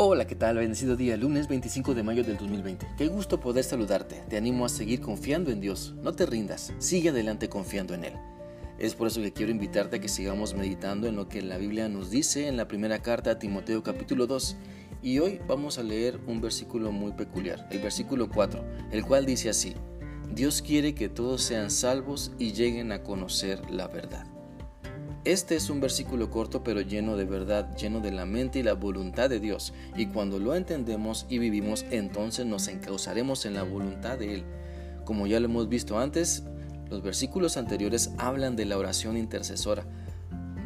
Hola, ¿qué tal? Bendecido día, lunes 25 de mayo del 2020. Qué gusto poder saludarte. Te animo a seguir confiando en Dios. No te rindas, sigue adelante confiando en Él. Es por eso que quiero invitarte a que sigamos meditando en lo que la Biblia nos dice en la primera carta a Timoteo capítulo 2. Y hoy vamos a leer un versículo muy peculiar, el versículo 4, el cual dice así, Dios quiere que todos sean salvos y lleguen a conocer la verdad. Este es un versículo corto pero lleno de verdad, lleno de la mente y la voluntad de Dios. Y cuando lo entendemos y vivimos, entonces nos encauzaremos en la voluntad de Él. Como ya lo hemos visto antes, los versículos anteriores hablan de la oración intercesora,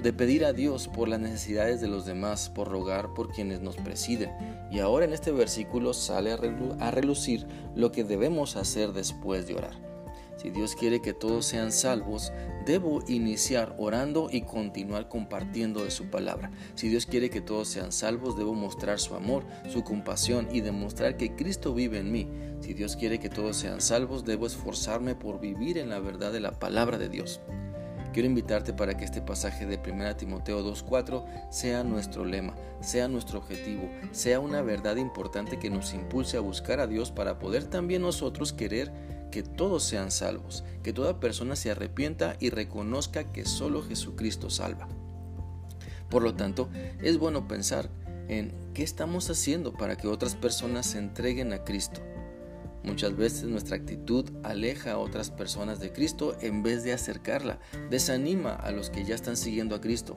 de pedir a Dios por las necesidades de los demás, por rogar por quienes nos presiden. Y ahora en este versículo sale a relucir lo que debemos hacer después de orar. Si Dios quiere que todos sean salvos, debo iniciar orando y continuar compartiendo de su palabra. Si Dios quiere que todos sean salvos, debo mostrar su amor, su compasión y demostrar que Cristo vive en mí. Si Dios quiere que todos sean salvos, debo esforzarme por vivir en la verdad de la palabra de Dios. Quiero invitarte para que este pasaje de 1 Timoteo 2.4 sea nuestro lema, sea nuestro objetivo, sea una verdad importante que nos impulse a buscar a Dios para poder también nosotros querer que todos sean salvos, que toda persona se arrepienta y reconozca que solo Jesucristo salva. Por lo tanto, es bueno pensar en qué estamos haciendo para que otras personas se entreguen a Cristo. Muchas veces nuestra actitud aleja a otras personas de Cristo en vez de acercarla, desanima a los que ya están siguiendo a Cristo.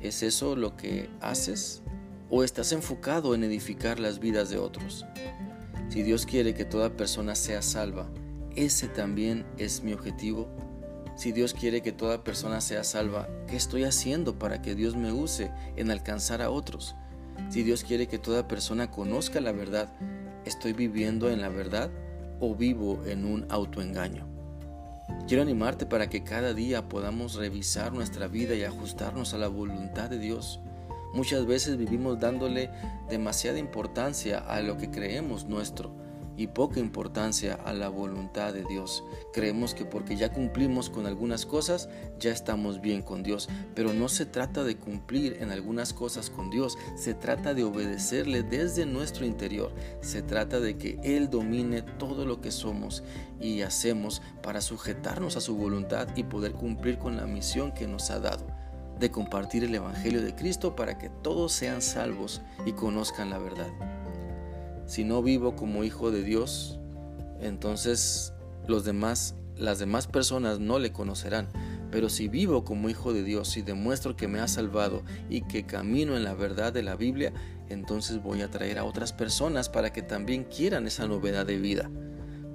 ¿Es eso lo que haces? ¿O estás enfocado en edificar las vidas de otros? Si Dios quiere que toda persona sea salva, ese también es mi objetivo. Si Dios quiere que toda persona sea salva, ¿qué estoy haciendo para que Dios me use en alcanzar a otros? Si Dios quiere que toda persona conozca la verdad, ¿Estoy viviendo en la verdad o vivo en un autoengaño? Quiero animarte para que cada día podamos revisar nuestra vida y ajustarnos a la voluntad de Dios. Muchas veces vivimos dándole demasiada importancia a lo que creemos nuestro y poca importancia a la voluntad de Dios. Creemos que porque ya cumplimos con algunas cosas, ya estamos bien con Dios, pero no se trata de cumplir en algunas cosas con Dios, se trata de obedecerle desde nuestro interior, se trata de que Él domine todo lo que somos y hacemos para sujetarnos a su voluntad y poder cumplir con la misión que nos ha dado de compartir el Evangelio de Cristo para que todos sean salvos y conozcan la verdad. Si no vivo como hijo de Dios, entonces las demás personas no le conocerán. Pero si vivo como hijo de Dios y demuestro que me ha salvado y que camino en la verdad de la Biblia, entonces voy a traer a otras personas para que también quieran esa novedad de vida.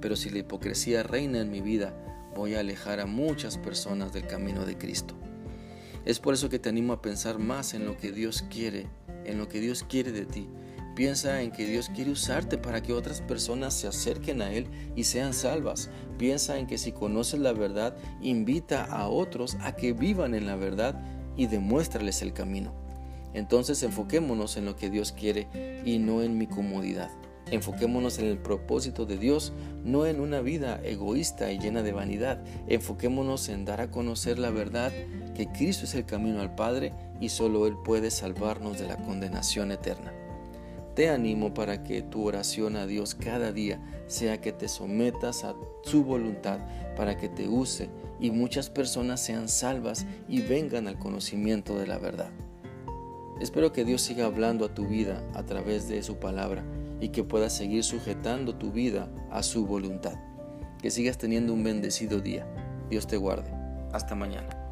Pero si la hipocresía reina en mi vida, voy a alejar a muchas personas del camino de Cristo. Es por eso que te animo a pensar más en lo que Dios quiere, en lo que Dios quiere de ti, Piensa en que Dios quiere usarte para que otras personas se acerquen a Él y sean salvas. Piensa en que si conoces la verdad, invita a otros a que vivan en la verdad y demuéstrales el camino. Entonces enfoquémonos en lo que Dios quiere y no en mi comodidad. Enfoquémonos en el propósito de Dios, no en una vida egoísta y llena de vanidad. Enfoquémonos en dar a conocer la verdad, que Cristo es el camino al Padre y solo Él puede salvarnos de la condenación eterna. Te animo para que tu oración a Dios cada día sea que te sometas a su voluntad para que te use y muchas personas sean salvas y vengan al conocimiento de la verdad. Espero que Dios siga hablando a tu vida a través de su palabra y que puedas seguir sujetando tu vida a su voluntad. Que sigas teniendo un bendecido día. Dios te guarde. Hasta mañana.